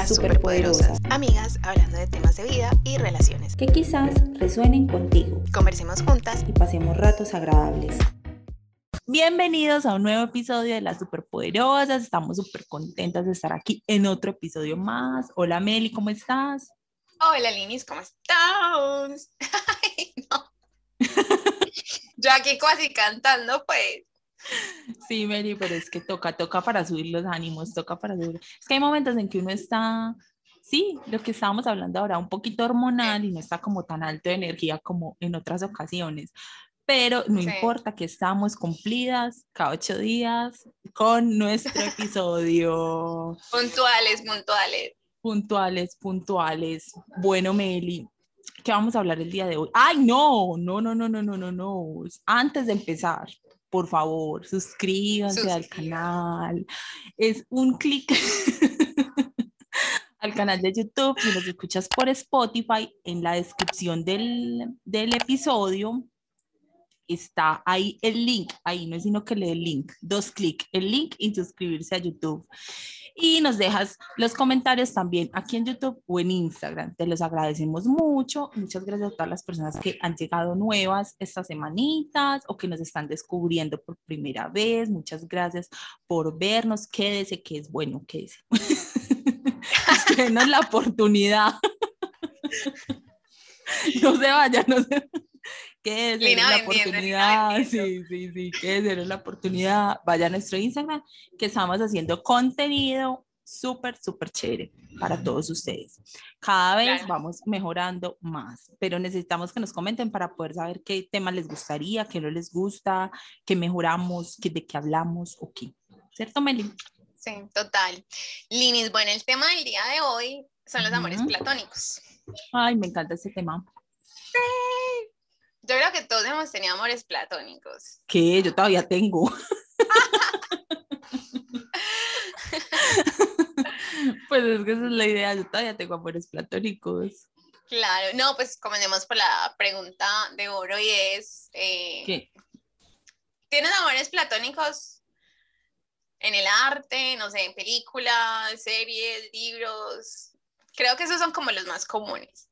Las superpoderosas. Amigas hablando de temas de vida y relaciones. Que quizás resuenen contigo. Conversemos juntas y pasemos ratos agradables. Bienvenidos a un nuevo episodio de Las Superpoderosas. Estamos súper contentas de estar aquí en otro episodio más. Hola Meli, ¿cómo estás? Hola Linis, ¿cómo estás? Ay, no. Yo aquí casi cantando, pues. Sí, Mary, pero es que toca, toca para subir los ánimos, toca para subir. Es que hay momentos en que uno está, sí, lo que estábamos hablando ahora, un poquito hormonal y no está como tan alto de energía como en otras ocasiones. Pero no sí. importa que estamos cumplidas cada ocho días con nuestro episodio. puntuales, puntuales. Puntuales, puntuales. Bueno, Meli, ¿qué vamos a hablar el día de hoy? ¡Ay, no! No, no, no, no, no, no, no. Antes de empezar, por favor, suscríbanse al canal. Es un clic al canal de YouTube. Si nos escuchas por Spotify, en la descripción del, del episodio está ahí el link, ahí no es sino que lee el link, dos clics, el link y suscribirse a YouTube. Y nos dejas los comentarios también aquí en YouTube o en Instagram. Te los agradecemos mucho. Muchas gracias a todas las personas que han llegado nuevas estas semanitas o que nos están descubriendo por primera vez. Muchas gracias por vernos. Quédese, que es bueno, quédese. Denos la oportunidad. no se vaya, no se que es la oportunidad, sí, sí, sí, que es la oportunidad, vaya a nuestro Instagram, que estamos haciendo contenido súper, súper chévere para todos ustedes. Cada vez vamos mejorando más, pero necesitamos que nos comenten para poder saber qué tema les gustaría, qué no les gusta, qué mejoramos, qué, de qué hablamos o qué. ¿Cierto, Meli? Sí, total. Linis, bueno, el tema del día de hoy son los amores platónicos. Ay, me encanta ese tema. Yo creo que todos hemos tenido amores platónicos. ¿Qué? Yo todavía tengo. pues es que esa es la idea, yo todavía tengo amores platónicos. Claro, no, pues comencemos por la pregunta de oro y es, eh, ¿Qué? ¿tienes amores platónicos en el arte, no sé, en películas, series, libros? Creo que esos son como los más comunes.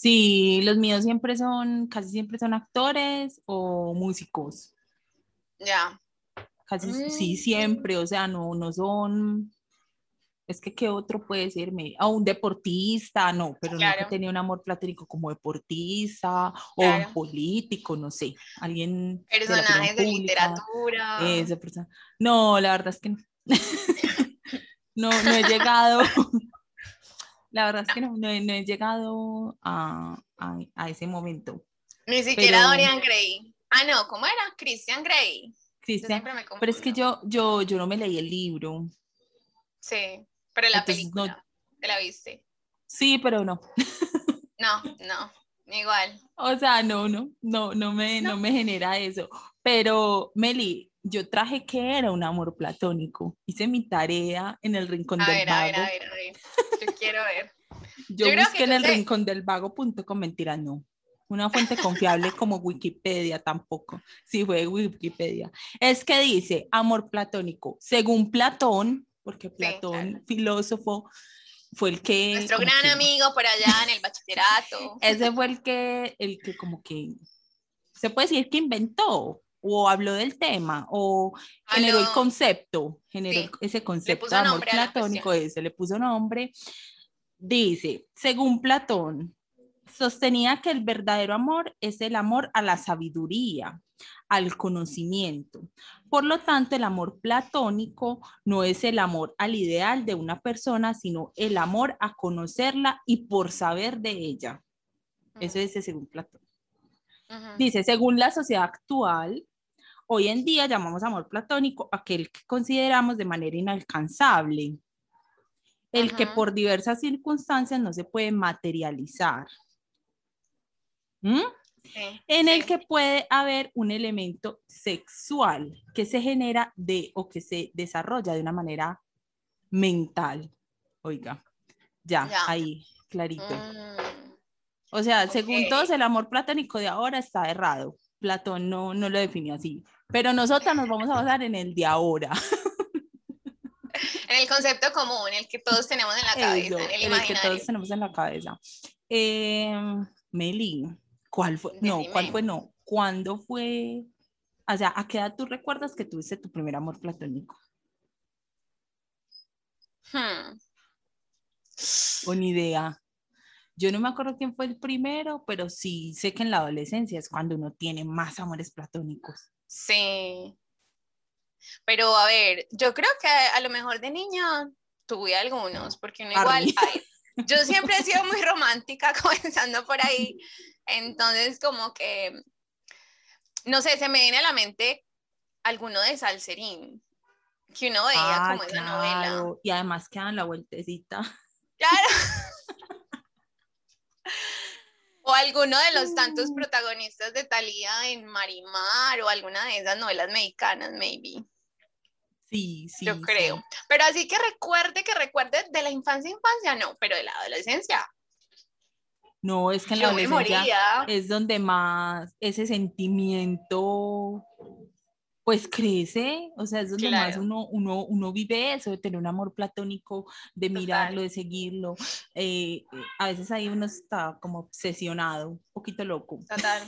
Sí, los míos siempre son, casi siempre son actores o músicos. Ya. Casi, sí, mm. siempre, o sea, no, no son, es que qué otro puede decirme, a un deportista, no, pero no nunca tenía un amor platónico como deportista o un político, no sé, alguien. Personajes de, literatura. Esa persona. No, la verdad es que no. no, no he llegado. La verdad es que no, no, he llegado a, a, ese momento. Ni siquiera Dorian Gray. Ah, no, ¿cómo era? Christian Grey. Christian, pero es que yo, yo, yo no me leí el libro. Sí, pero la película, ¿te la viste? Sí, pero no. No, no, igual. O sea, no, no, no, no me, no. no me genera eso. Pero, Meli, yo traje que era un amor platónico. Hice mi tarea en el rincón del vago. A ver, a ver, a ver. Yo quiero ver. yo, busqué en el rincón del vago.com, mentira, no. Una fuente confiable como Wikipedia tampoco. Sí, fue Wikipedia. Es que dice amor platónico. Según Platón, porque Platón, filósofo, fue el que. Nuestro gran amigo por allá en el bachillerato. Ese fue el que, el que como que se puede decir que inventó o habló del tema o generó el concepto, generó ese concepto de amor platónico, ese le puso nombre. Dice, según Platón, sostenía que el verdadero amor es el amor a la sabiduría, al conocimiento. Por lo tanto, el amor platónico no es el amor al ideal de una persona, sino el amor a conocerla y por saber de ella. Eso es según Platón. Dice, según la sociedad actual, Hoy en día llamamos amor platónico aquel que consideramos de manera inalcanzable, el que por diversas circunstancias no se puede materializar. ¿Mm? en el que puede haber un elemento sexual que se genera de o que se desarrolla de una manera mental. Oiga, ya, ahí, clarito. Mm. O sea, según todos, el amor platónico de ahora está errado. Platón no, no lo definió así. Pero nosotras nos vamos a basar en el de ahora. en el concepto común, el que todos tenemos en la cabeza, en el, que todos tenemos en la cabeza. Eh, Meli, ¿cuál fue? No, ¿cuál fue? No, ¿cuándo fue? O sea, ¿a qué edad tú recuerdas que tuviste tu primer amor platónico? Hmm. Con idea. Yo no me acuerdo quién fue el primero, pero sí sé que en la adolescencia es cuando uno tiene más amores platónicos. Sí. Pero a ver, yo creo que a lo mejor de niña tuve algunos, porque no igual. yo siempre he sido muy romántica, comenzando por ahí. Entonces, como que, no sé, se me viene a la mente alguno de Salserín, que uno veía ah, como esa novela. Y además quedan la vueltecita. Claro. O alguno de los tantos mm. protagonistas de Talía en Marimar o alguna de esas novelas mexicanas, maybe. Sí, sí. Yo creo. Pero así que recuerde, que recuerde de la infancia, infancia, no, pero de la adolescencia. No, es que en la adolescencia es donde más ese sentimiento pues crece, o sea, es donde más uno, uno, uno, vive eso, de tener un amor platónico, de mirarlo, de seguirlo. Eh, a veces ahí uno está como obsesionado, un poquito loco. Total.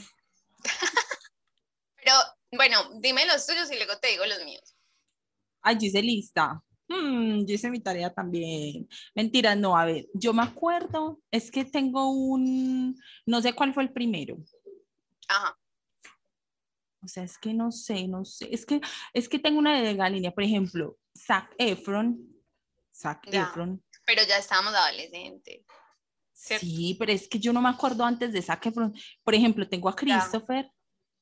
Pero bueno, dime los tuyos y luego te digo los míos. Ay, yo hice lista. Hmm, yo hice mi tarea también. Mentira, no, a ver, yo me acuerdo, es que tengo un, no sé cuál fue el primero. Ajá. O sea, es que no sé, no sé. Es que, es que tengo una de línea. Por ejemplo, Zac Efron. Zac Efron. Pero ya estábamos adolescentes. Sí, pero es que yo no me acuerdo antes de Zac Efron. Por ejemplo, tengo a Christopher,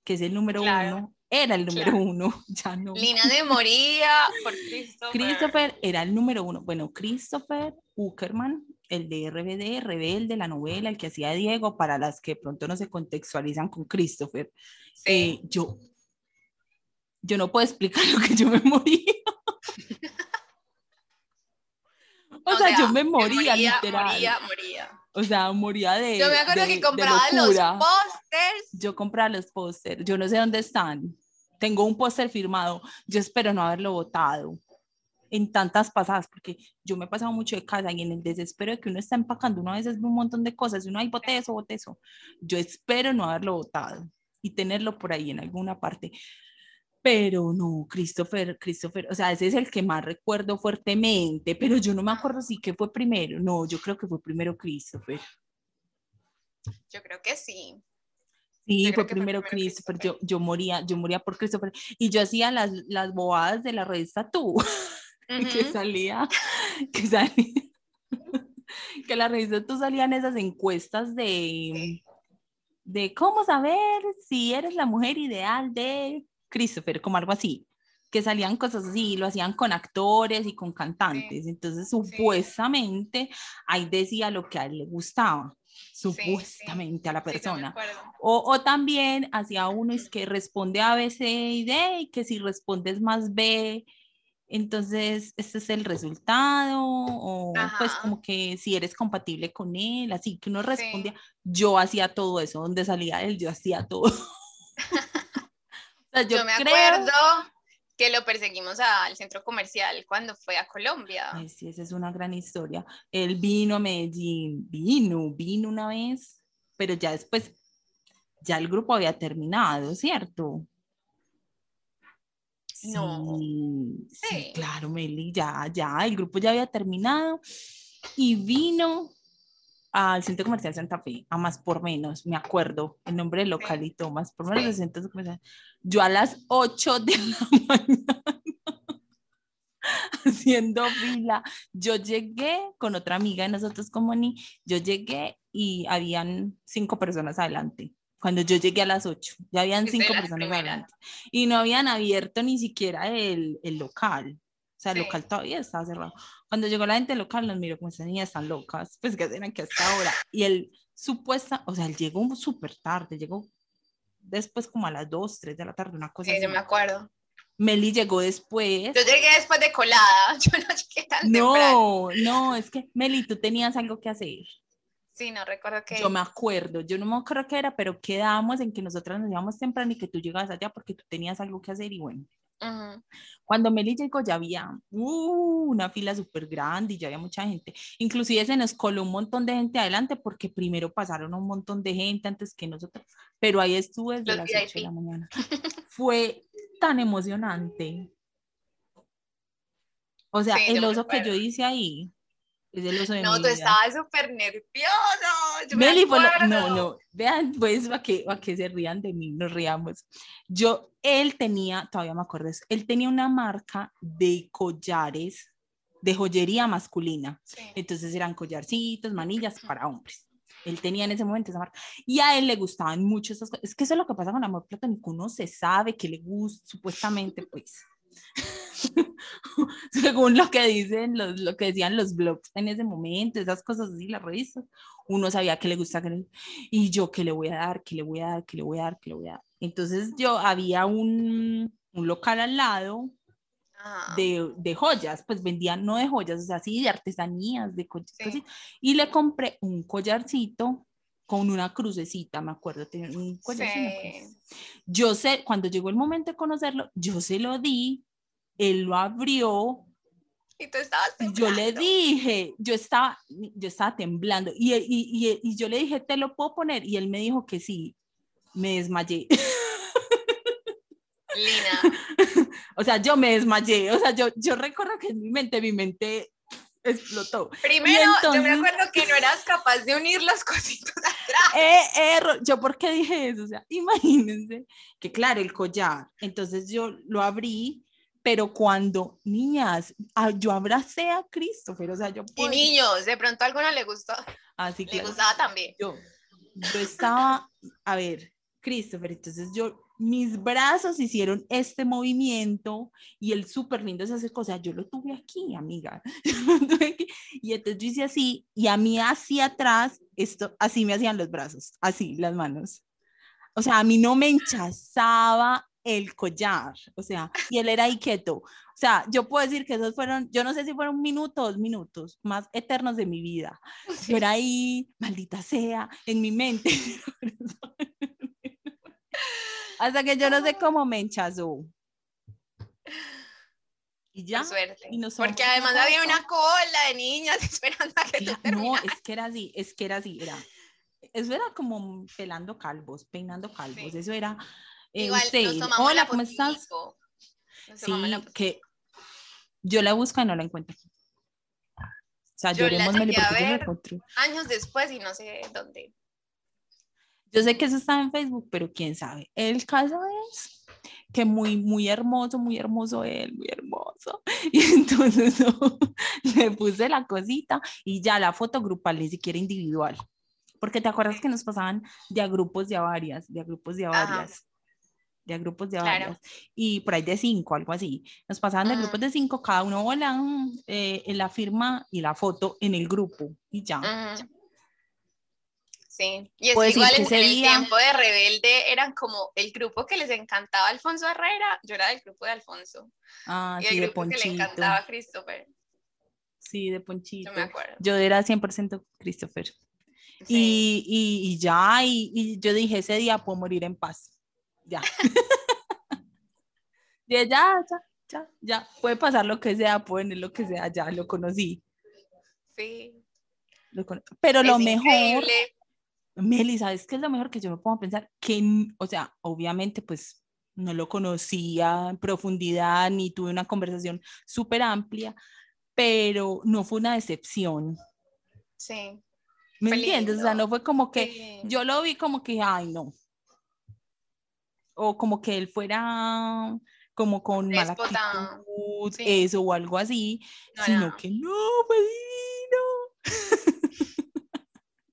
que es el número uno. Era el número uno, ya no. Lina de moría por Christopher. Christopher era el número uno. Bueno, Christopher Uckerman, el de RBD, Rebelde, la novela, el que hacía Diego, para las que pronto no se contextualizan con Christopher. Eh, yo, yo no puedo explicar lo que yo me moría. o, sea, yo me moría, literal. Moría, moría. O sea, moría de. Yo me acuerdo que compraba los pósters. Yo compraba los pósters. Yo no sé dónde están. Tengo un póster firmado. Yo espero no haberlo votado en tantas pasadas, porque yo me he pasado mucho de casa y en el desespero de que uno está empacando, uno a veces ve un montón de cosas y uno, ay, bote eso, bote eso. Yo espero no haberlo votado y tenerlo por ahí en alguna parte. Pero no, Christopher, Christopher, o sea, ese es el que más recuerdo fuertemente, pero yo no me acuerdo si que fue primero. No, yo creo que fue primero Christopher. Yo creo que sí. Sí, fue primero, Christopher. Yo, yo moría, yo moría por Christopher. Y yo hacía las, las bobadas de la revista Tú, que salía, que salía, que la revista Tú salían esas encuestas de, de cómo saber si eres la mujer ideal de Christopher, como algo así, que salían cosas así, lo hacían con actores y con cantantes, entonces supuestamente ahí decía lo que a él le gustaba, supuestamente a la persona. o, o, también hacía uno es que responde A, B, C y D, y que si respondes más B, entonces, este es el resultado, o pues como que si eres compatible con él, así que uno respondía, yo hacía todo eso, donde salía él, yo hacía todo. yo, me acuerdo que lo perseguimos al centro comercial cuando fue a Colombia. Ay, sí, esa es una gran historia. Él vino a Medellín, vino, vino una vez, pero ya después, ya el grupo había terminado, ¿cierto? No. Sí, claro, Meli, ya, ya, el grupo ya había terminado y vino al Centro Comercial Santa Fe, a más por menos, me acuerdo el nombre del localito, más por menos Centro Comercial. Yo a las 8 de la mañana haciendo fila. Yo llegué con otra amiga de nosotros como ni, yo llegué y habían cinco personas adelante cuando yo llegué a las 8, ya habían cinco personas adelante y no habían abierto ni siquiera el, el local. O sea, el local todavía estaba cerrado. Cuando llegó la gente local, nos miró como esas niñas están locas, pues que hacen aquí hasta ahora. Y él supuesta, o sea, él llegó súper tarde, llegó después como a las 2, 3 de la tarde, una cosa sí, yo me acuerdo. Meli llegó después. Yo llegué después de colada, yo no llegué tan No, temprano. no, es que Meli, tú tenías algo que hacer. Sí, no recuerdo que. Yo me acuerdo, yo no me acuerdo qué era, pero quedábamos en que nosotras nos íbamos temprano y que tú llegabas allá porque tú tenías algo que hacer y bueno. Cuando Meli llegó ya había uh, una fila súper grande y ya había mucha gente. Inclusive se nos coló un montón de gente adelante porque primero pasaron un montón de gente antes que nosotros, pero ahí estuve desde las 8 de la mañana. Fue tan emocionante. O sea, el oso que yo hice ahí, no, tú estabas súper nervioso. no, no, vean, pues, para que, que se rían de mí, nos riamos. Yo, él tenía, todavía me acuerdo, él tenía una marca de collares de joyería masculina. Entonces eran collarcitos, manillas para hombres. Él tenía en ese momento esa marca. Y a él le gustaban mucho esas cosas. Es que eso es lo que pasa con amor platónico. Uno se sabe que le gusta, supuestamente, pues. según lo que dicen, los, lo que decían los blogs en ese momento, esas cosas así, las revistas, uno sabía que le gusta y yo qué le voy a dar, qué le voy a dar, qué le voy a dar, qué le voy a dar. Entonces yo había un, un local al lado ah. de, de, joyas, pues vendían no de joyas, o sea, sí, de artesanías, de cosas y le compré un collarcito con una crucecita, me acuerdo, tenía un collarcito. Yo sé, cuando llegó el momento de conocerlo, yo se lo di él lo abrió. Y tú estabas temblando. Yo le dije, yo estaba, yo estaba temblando. Y, y, y, yo le dije, ¿te lo puedo poner? Y él me dijo que sí. Me desmayé. Lina. o sea, yo me desmayé. O sea, yo, yo recuerdo que en mi mente, mi mente explotó. Primero, yo me acuerdo que no eras capaz de unir los cositos atrás. Eh, eh, yo, ¿por qué dije eso? O sea, imagínense que, claro, el collar. Entonces yo lo abrí pero cuando niñas, ah, yo abracé a Christopher, o sea, yo... Y niños, de pronto a alguna le gustó. Así que... Le gustaba también. Yo, yo estaba, a ver, Christopher, entonces yo, mis brazos hicieron este movimiento y el súper lindo es hacer cosas, yo lo tuve aquí, amiga. Y entonces yo hice así y a mí hacia atrás, esto, así me hacían los brazos, así, las manos. O sea, a mí no me hinchazaba el collar, o sea, y él era ahí quieto. O sea, yo puedo decir que esos fueron, yo no sé si fueron un minuto, dos minutos más eternos de mi vida. Pero ahí, maldita sea, en mi mente. Hasta que yo no sé cómo me enchazó. Y ya. Suerte. Porque además había una cola de niñas esperando a que No, es que era así, es que era así, era. Eso era como pelando calvos, peinando calvos. Eso era eh, Igual, Hola, ¿cómo estás? sí, que yo la busco y no la encuentro. O sea, yo lloremos la porque Años después y no sé dónde. Yo sé que eso está en Facebook, pero quién sabe. El caso es que muy, muy hermoso, muy hermoso él, muy hermoso. Y entonces le puse la cosita y ya la foto grupal, ni siquiera individual. Porque te acuerdas que nos pasaban de a grupos de a varias, de a grupos de a varias de grupos de varios, y por ahí de cinco, algo así. Nos pasaban de grupos de cinco, cada uno volan eh, la firma y la foto en el grupo y ya. Sí, y es igual en, el tiempo de Rebelde eran como el grupo que les encantaba Alfonso Herrera, yo era del grupo de Alfonso. Ah, y el grupo que le encantaba a Christopher. Sí, de Ponchito. Yo era 100% Christopher. Y, y, y, ya, y, y, yo dije, ese día puedo morir en paz ya. ya, ya, ya, ya, puede pasar lo que sea, puede venir lo que sea, ya lo conocí. Sí. Pero lo mejor, Meli, ¿sabes qué es lo mejor que yo me pongo a pensar? Que, o sea, obviamente, pues no lo conocía en profundidad ni tuve una conversación súper amplia, pero no fue una decepción. Sí. ¿Me entiendes? O sea, no fue como que yo lo vi como que, ay, no, o como que él fuera como con mala actitud, eso o algo así, sino que no, pues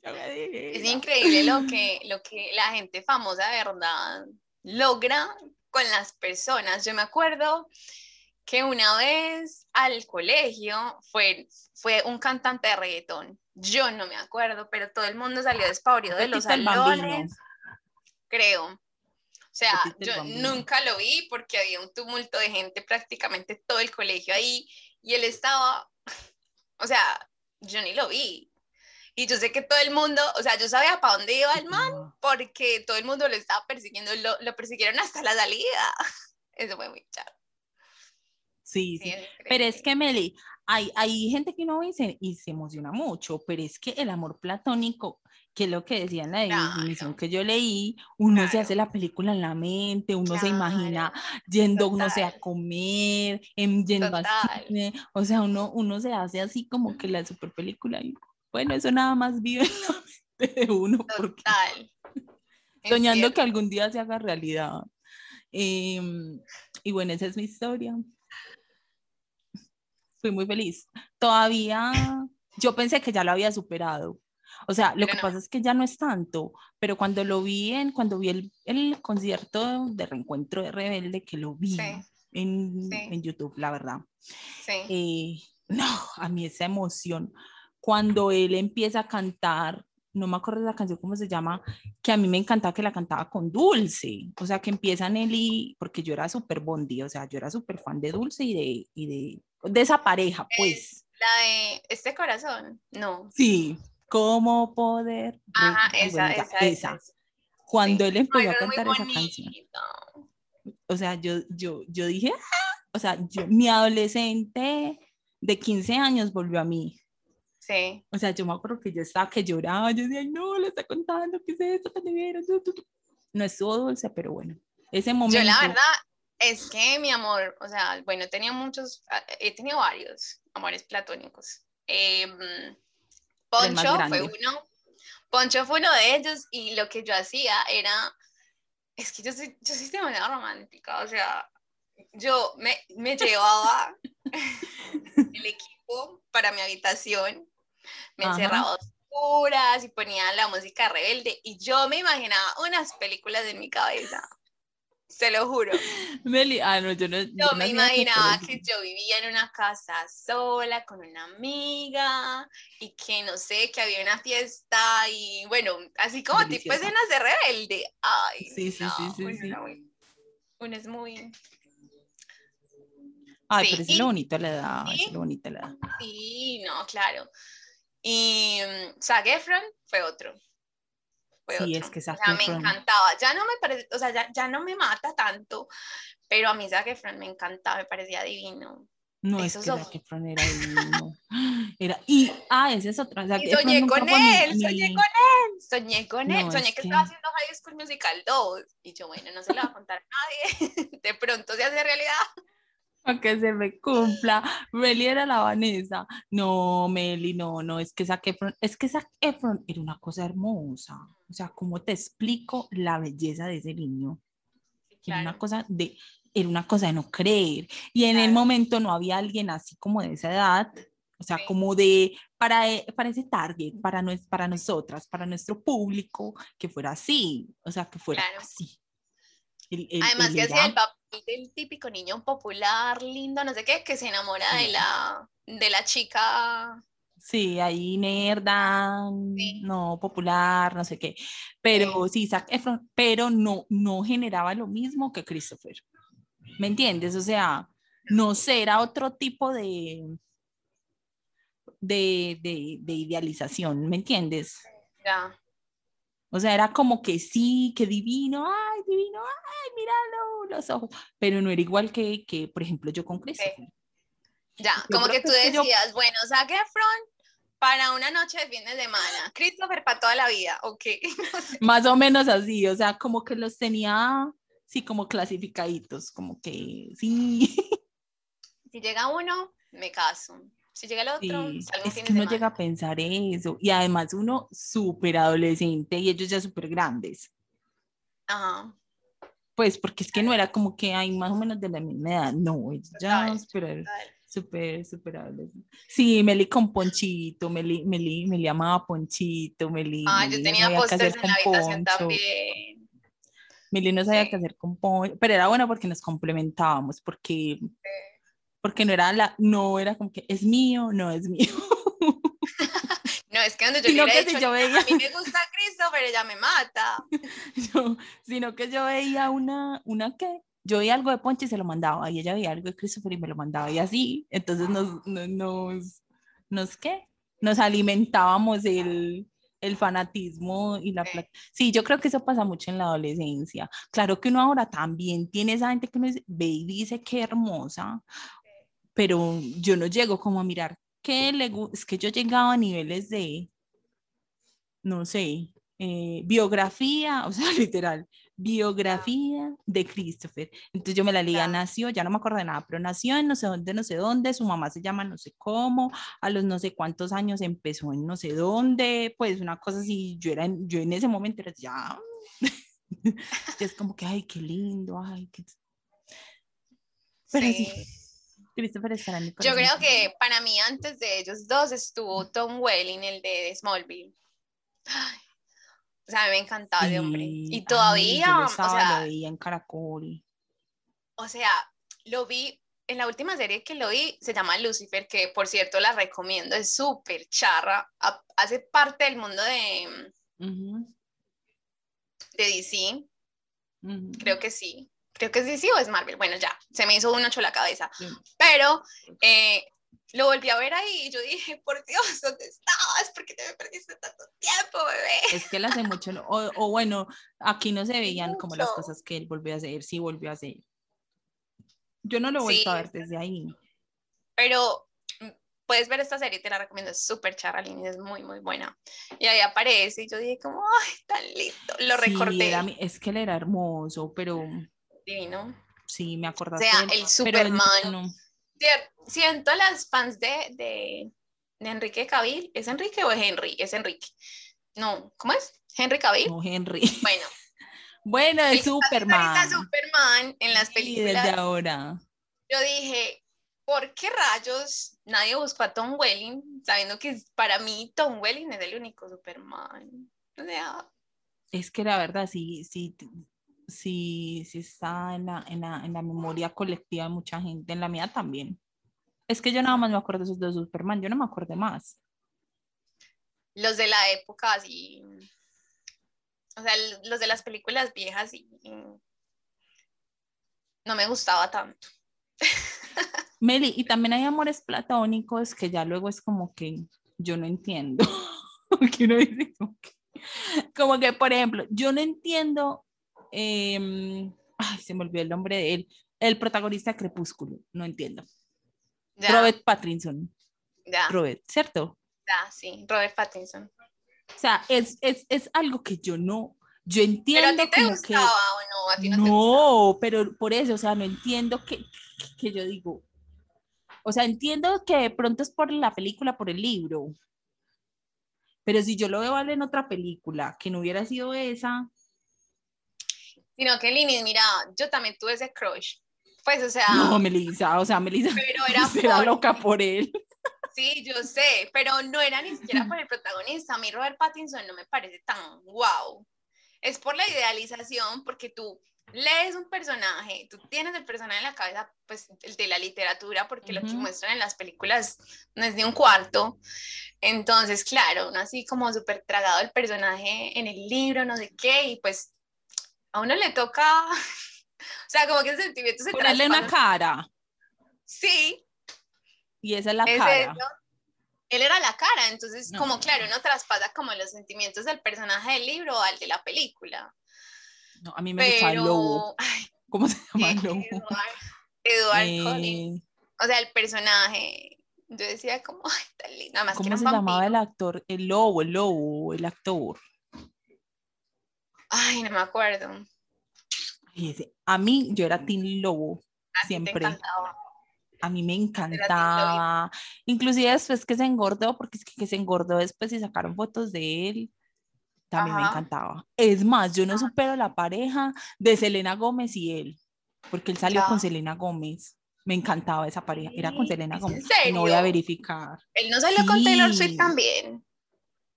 es increíble lo que, lo que la gente famosa de verdad logra con las personas. Yo me acuerdo que una vez al colegio fue, fue un cantante de reggaetón. Yo no me acuerdo, pero todo el mundo salió despavorido de los salones. Creo. O sea, yo nunca lo vi porque había un tumulto de gente, prácticamente todo el colegio ahí, y él estaba, o sea, yo ni lo vi. Y yo sé que todo el mundo, o sea, yo sabía para dónde iba el man, porque todo el mundo lo estaba persiguiendo, lo, lo persiguieron hasta la salida. Eso fue muy charro. Sí, sí. pero es que Meli, hay, hay gente que no dice y se emociona mucho, pero es que el amor platónico, que es lo que decía en la definición que yo leí, uno se hace la película en la mente, uno se imagina yendo, no sé, a comer, en, yendo cine, o sea, uno, uno se hace así como que la super película, y bueno, eso nada más vive en la mente de uno. Total. soñando que algún día se haga realidad. Em, y bueno, esa es mi historia fui muy feliz. Todavía yo pensé que ya lo había superado. O sea, lo que pasa es que ya no es tanto, pero cuando lo vi en, cuando vi el, el concierto de reencuentro de Rebelde, que lo vi en, en, YouTube, la verdad. Eh, no, a mí esa emoción, cuando él empieza a cantar, no me acuerdo de la canción cómo se llama, que a mí me encantaba que la cantaba con Dulce, o sea, que empieza Nelly, porque yo era súper bondi, o sea, yo era súper fan de Dulce y de, y de de esa pareja, pues. La de este corazón, no. Sí, cómo poder. Ajá, esa, esa, esa, Cuando él empezó a cantar esa canción. O sea, yo, yo, yo dije, ah", o sea, yo, mi adolescente de 15 años volvió a mí. Sí. O sea, yo me acuerdo que yo estaba que lloraba, yo decía, no, le está contando, ¿qué es esto? No estuvo dulce, pero bueno, ese momento. Yo la verdad, es que mi amor, o sea, bueno, tenido muchos, ah, he tenido varios amores platónicos. Em, Poncho fue uno. Poncho fue uno de ellos y lo que yo hacía era, es que yo soy, yo soy manera romántica, o sea, yo me, me llevaba el equipo para mi habitación, me encerraba oscuras y ponía la música rebelde y yo me imaginaba unas películas en mi cabeza se lo juro. Meli, ah, no, yo no. Yo me imaginaba que yo vivía en una casa sola con una amiga y que no sé, que había una fiesta y bueno, así como tipo escenas de rebelde. Ay, sí, sí, sí, sí. sí. Uno es muy. Ay, pero es lo bonito la edad, es lo bonito la edad. Sí, no, claro. Y um, Zac Efron fue otro sí, es que Zac me encantaba. Ya no me parece, o sea, ya, ya, no me mata tanto, pero a mí Zac Efron me encantaba, me parecía divino. No, es que Zac Efron era divino. Era, y, ah, esa es otra. Zac y soñé con él, soñé con él, soñé con él, soñé que, estaba haciendo High School Musical 2. Y yo, bueno, no se lo va a contar a nadie. De pronto se hace realidad que se me cumpla. Meli era la Vanessa. No, Meli, no, no, es que Zac Efron, es que Zac Efron era una cosa hermosa. O sea, ¿cómo te explico la belleza de ese niño? Era una cosa de, era una cosa de no creer. Y en el momento no había alguien así como de esa edad, o sea, como de, para, e, para ese target, para, no, para nosotras, para nuestro público, que fuera así, o sea, que fuera así. Además que hacía el papel del típico niño popular, lindo, no sé qué, que se enamora de, la, de la chica. Sí, ahí nerda, no popular, no sé qué. Pero sí, Zac Efron, pero no, no generaba lo mismo que Christopher. ¿Me entiendes? O sea, no sé, era otro tipo de, de, de, de idealización, ¿me entiendes? Ya. O sea, era como que sí, que divino, ay, divino, ay, míralo, los ojos, pero no era igual que, que por ejemplo, yo con Christopher. Ya, como que tú decías, bueno, Zac Efron para una noche de fin de semana, Christopher para toda la vida, ok. Más o menos así, o sea, como que los tenía, sí, como clasificaditos, como que sí. Si llega uno, me caso. Si llega el otro, es que uno llega a pensar eso. Y además uno súper adolescente y ellos ya súper grandes. Ajá. Pues porque es que no era como que hay más o menos de la misma edad. No, ellos ya súper, súper, súper adolescente. Sí, Meli con Ponchito, Meli, Meli, Meli amaba Ponchito, Meli. Ah, yo tenía pósters en la habitación también. Meli no sabía qué hacer con Poncho, pero era bueno porque nos complementábamos, porque porque no era la, no era como que es mío, no es mío. no, es que cuando yo le dicho, yo veía... a mí me gusta Cristo, pero ella me mata. sino que yo veía una, una que, yo veía algo de Ponche y se lo mandaba, y ella veía algo de Christopher y me lo mandaba, y así, entonces nos, nos, nos, nos ¿qué? Nos alimentábamos el, el fanatismo y la sí. sí, yo creo que eso pasa mucho en la adolescencia. Claro que uno ahora también tiene esa gente que uno ve y dice qué hermosa, pero yo no llego como a mirar qué le es que yo llegaba a niveles de, no sé, eh, biografía, o sea, literal, biografía de Christopher. Entonces yo me la leía, nació, ya no me acuerdo de nada, pero nació en no sé dónde, no sé dónde, su mamá se llama no sé cómo, a los no sé cuántos años empezó en no sé dónde, pues una cosa así, yo, era yo en ese momento era ya, es como que, ay, qué lindo, ay, qué... Pero sí. Christopher Yo creo que para mí antes de ellos dos estuvo Tom Welling, el de Smallville. Ay, o sea, me encantaba de hombre. Y todavía, o sea, lo veía en Caracol. O sea, lo vi en la última serie que lo vi, se llama Lucifer, que por cierto la recomiendo, es súper charra, hace parte del mundo de, de DC, creo que sí, creo que es DC o es Marvel, bueno ya, se me hizo un ocho la cabeza, pero eh, lo volví a ver ahí y yo dije, por Dios, ¿dónde estabas? ¿Por qué te me perdiste tanto tiempo, bebé? Es que él hace mucho, o, o bueno, aquí no se veían como las cosas que él volvió a hacer, sí volvió a hacer. Yo no lo he vuelto a ver desde ahí. Pero mm, puedes ver esta serie, te la recomiendo, es súper charalín, es muy, muy buena. Y ahí aparece y yo dije como, ay, tan lindo, lo sí, recordé. es que él era hermoso, pero... Divino. Sí, me acordé. O sea, el Superman siento las fans de, de, de, Enrique Cavill. ¿Es Enrique o es Henry? Es Enrique. No, ¿cómo es? ¿Henry Cavill? No, Henry. Bueno. bueno, es Superman. Superman en las películas. desde ahora. Yo dije, ¿por qué rayos nadie buscó a Tom Welling sabiendo que para mí Tom Welling es el único Superman? O sea, es que la verdad, sí, sí, si, si está en la, en, la, en la, memoria colectiva de mucha gente, en la mía también. Es que yo nada más me acuerdo de esos dos Superman, yo no me acuerdo más. Los de la época, así. O sea, los de las películas viejas, y, no me gustaba tanto. Meli, y también hay amores platónicos que ya luego es como que yo no entiendo. que uno dice como que, por ejemplo, yo no entiendo Em, ay, se me olvidó el nombre de él, el protagonista de Crepúsculo, no entiendo. Robert Pattinson. Robert, ¿cierto? Ya, sí, Robert Pattinson. O sea, es, es, es algo que yo no, yo entiendo. ¿Pero a ti te gustaba o no? ¿A ti no, no pero por eso, o sea, no entiendo que, que yo digo. O sea, entiendo que de pronto es por la película, por el libro. Pero si yo lo veo en otra película que no hubiera sido esa, Sino que Lini, mira, yo también tuve ese crush. Pues, o sea. No, Melissa, o sea, Melissa. Pero era, por... loca por él. Sí, yo sé, pero no era ni siquiera por el protagonista. A mí Robert Pattinson no me parece tan wow. Es por la idealización, porque tú lees un personaje, tú tienes el personaje en la cabeza, pues el de la literatura, porque lo que muestran en las películas no es ni un cuarto. Entonces, claro, uno así como súper tragado el personaje en el libro, no sé qué, y pues a uno le toca, o sea, como que ese sentimiento se Ponerle una cara. Sí. Y esa es la cara. Él era la cara, entonces como claro, uno traspasa como los sentimientos del personaje del libro al de la película. No, a mí me gusta el lobo. ¿Cómo se llama el lobo? Eduard, eh... O sea, el personaje. Yo decía como, ay, tan lindo. Nada más ¿Cómo se llamaba el actor? El lobo, el lobo, el actor. Ay, no me acuerdo. A mí, yo era Tim Lobo, siempre. A mí me encantaba. Inclusive después que se engordó, porque es que, se engordó después y sacaron fotos de él. También me encantaba. Es más, yo no supero la pareja de Selena Gómez y él, porque él salió con Selena Gómez. Me encantaba esa pareja. Era con Selena Gómez. No voy a verificar. Él no salió con Taylor Swift también.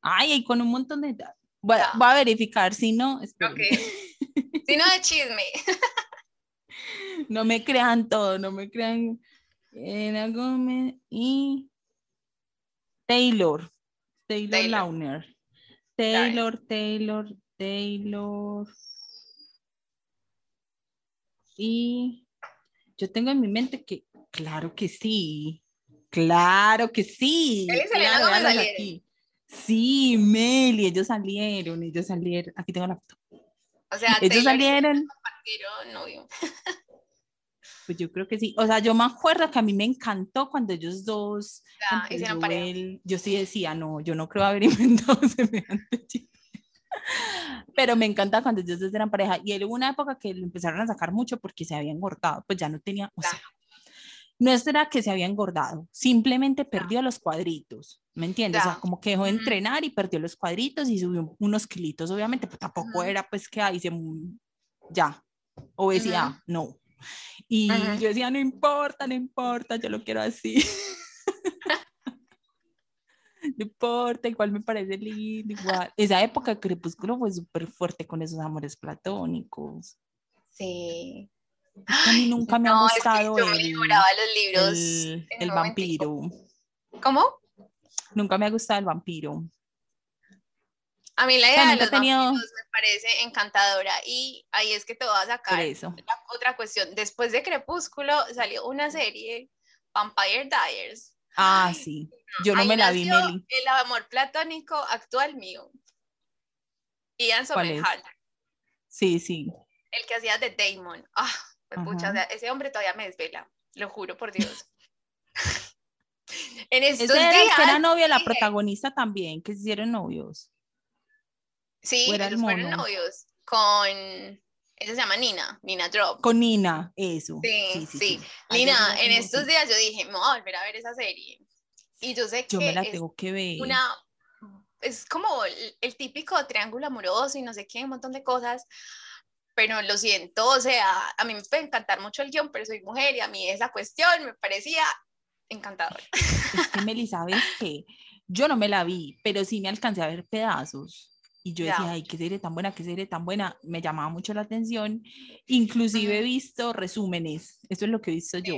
Ay, y con un montón de Voy, a verificar, si no. Ok. Si no, de chisme. no me crean todo, no me crean. Era Gómez y Taylor. Taylor, Launer. Taylor, Taylor, Taylor. Y yo tengo en mi mente que, claro que sí. Claro que sí. Claro, aquí. Sí, Meli, ellos salieron, ellos salieron. Aquí tengo la foto. O sea, ellos salieron. pues yo creo que sí. O sea, yo me acuerdo que a mí me encantó cuando ellos dos. yo sí decía, no, yo no creo haber inventado semejante chiste. Pero me encanta cuando ellos dos eran pareja. Y él hubo una época que lo empezaron a sacar mucho porque se había engordado, pues ya no tenía, o sea, no era que se había engordado, simplemente perdió los cuadritos, ¿me entiendes? O sea, como que dejó de entrenar y perdió los cuadritos y subió unos kilitos, obviamente, pues tampoco era pues que ahí se, ya, obesidad, no. Y yo decía, no importa, no importa, yo lo quiero así. no importa, igual me parece lindo, igual. Esa época de Crepúsculo fue súper fuerte con esos amores platónicos. Sí. A mí nunca me ha gustado yo el, los libros el, vampiro. ¿Cómo? Nunca me ha gustado el vampiro. A mí la idea de los vampiros me parece encantadora y ahí es que te voy a sacar otra cuestión. Después de Crepúsculo salió una serie, Vampire Diaries. Ah, sí. Yo no me la vi, Meli. El amor platónico actual mío. Ian Somerhalder. Sí, sí. El que hacía de Damon. Ah, pucha, ese hombre todavía me desvela, lo juro por Dios. en estos ese era que era novio de la protagonista también, que se hicieron novios. Sí, ellos fueron novios con ella se llama Nina, Nina Drop. Con Nina, eso. Sí, sí, sí. Nina, en estos días yo dije, me voy a volver a ver esa serie. Y yo sé que. Yo me la tengo que ver. Una, es como el, el, típico triángulo amoroso y no sé qué, un montón de cosas pero lo siento, o sea, a mí me puede encantar mucho el guion, pero soy mujer y a mí esa cuestión me parecía encantadora. Es que Meli, ¿sabes qué? Yo no me la vi, pero sí me alcancé a ver pedazos. Y yo decía, ay, qué serie tan buena, qué serie tan buena. Me llamaba mucho la atención. Inclusive he visto resúmenes. Eso es lo que he visto yo.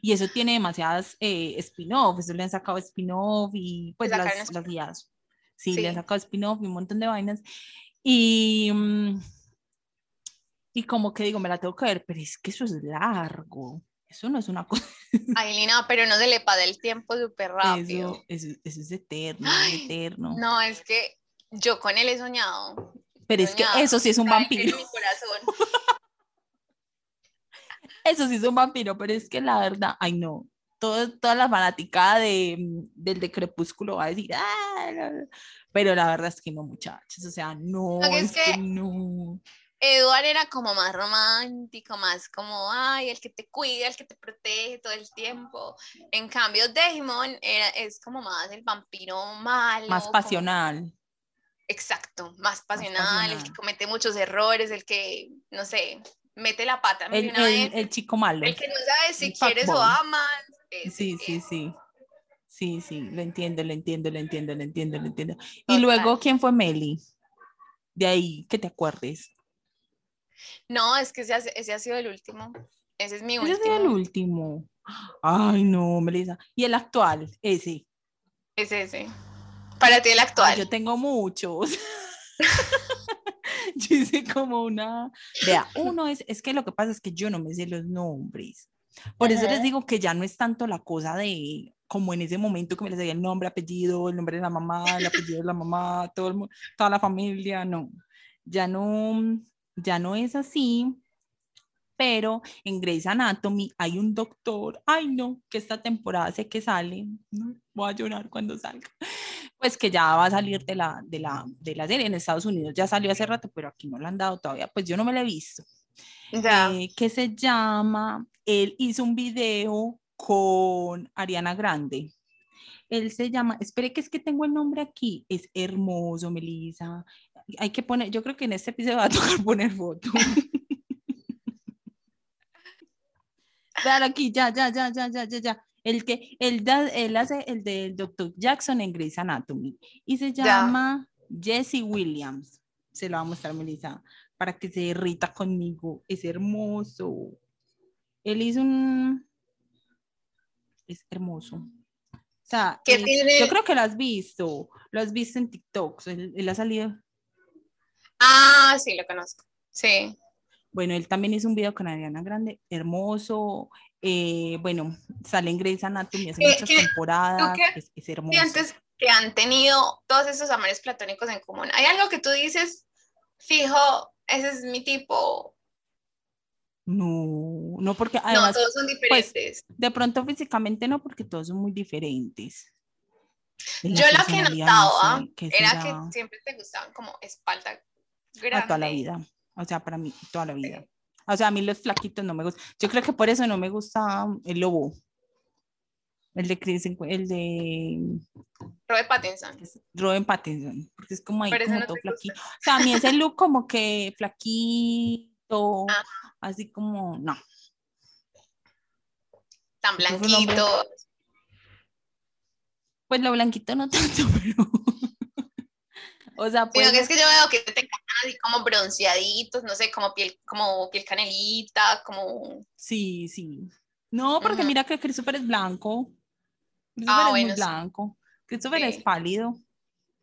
Y eso tiene demasiadas eh, spin-off. Eso le han sacado spin-off y pues las, las guías. Sí, le han sacado spin-off y un montón de vainas. Y... Mm, y como que digo, me la tengo que ver, pero es que eso es largo. Eso no es una cosa. Ay, Lina, pero no se le pasa el tiempo súper rápido. Eso, eso, es eterno, eterno. No, es que yo con él he soñado. Pero es que eso sí es un vampiro. eso sí es un vampiro, pero es que la verdad, ay no, todo, toda la fanaticada de, del de Crepúsculo va a decir, ah, pero la verdad es que no, muchachos, o sea, no, es, que no. Eduard era como más romántico, más como, ay, el que te cuida, el que te protege todo el tiempo. En cambio, Damon era, es como más el vampiro malo. Más pasional. Exacto, más pasional, el que comete muchos errores, el que, no sé, mete la pata. El, el, chico malo. El que no sabe si quieres o amas. Sí, sí, sí. Sí, sí, lo entiendo, lo entiendo, lo entiendo, lo entiendo, lo entiendo. Y luego, ¿quién fue Meli? De ahí, que te acuerdes. No, es que ese, ese, ha sido el último. Ese es mi último. Ese ha sido el último. Ay, no, Melissa. ¿Y el actual? Ese. Es ese. Para ti el actual. yo tengo muchos. yo hice como una. Vea, uno es, es que lo que pasa es que yo no me sé los nombres. Por eso les digo que ya no es tanto la cosa de como en ese momento que me les decía el nombre, apellido, el nombre de la mamá, el apellido de la mamá, todo el, toda la familia, no. Ya no, ya no es así, pero en Grey's Anatomy hay un doctor, ay no, que esta temporada sé que sale, voy a llorar cuando salga, pues que ya va a salir de la, de la, de la serie. En Estados Unidos, ya salió hace rato, pero aquí no la han dado todavía, pues yo no me la he visto. Eh, que se llama, él hizo un video con Ariana Grande. Él se llama, espere que es que tengo el nombre aquí, es hermoso, Melissa, hay que poner, yo creo que en este episodio va a tocar poner foto. Claro, aquí, ya, ya, ya, ya, ya, ya, ya. El que, él, da, él hace el del Dr. Jackson en Grey's Anatomy y se llama Jesse Williams. Se lo va a mostrar, Melissa, para que se irrita conmigo. Es hermoso. Él hizo un... Es hermoso. O sea, yo creo que lo has visto. Lo has visto en TikTok. Él, él ha salido Ah, sí, lo conozco. Sí. Bueno, él también hizo un video con Ariana Grande, hermoso. Eh, bueno, sale en Grey's Anatomy hace muchas temporadas. es, hermoso. antes que han tenido todos esos amores platónicos en común, ¿hay algo que tú dices, fijo, ese es mi tipo? No, no porque además, no, todos son pues, diferentes. de pronto físicamente no, porque todos son muy diferentes. Yo lo que notaba era que siempre te gustaban como espalda grande. A toda la vida, o sea, para mí, toda la vida. O sea, a mí los flaquitos no me gustan. Yo creo que por eso no me gusta el lobo. El de Chris, el de... Robert Pattinson. Robert Pattinson, porque es como ahí como todo flaquito. O sea, a mí ese look como que flaquito, ah. así como, no. Tan blanquito. Pues lo blanquito no tanto, pero... o sea, pues... que es que yo veo que te así como bronceaditos, no sé, como piel, como piel canelita, como... Sí, sí. No, porque mira que Christopher es blanco. Christopher ah, es muy blanco. Christopher es pálido.